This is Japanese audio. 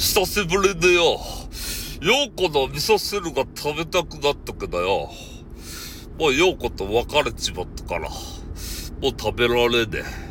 久しぶりでよ、よ子の味噌汁が食べたくなったけどよ、もうよ子と別れちまったから、もう食べられねえ。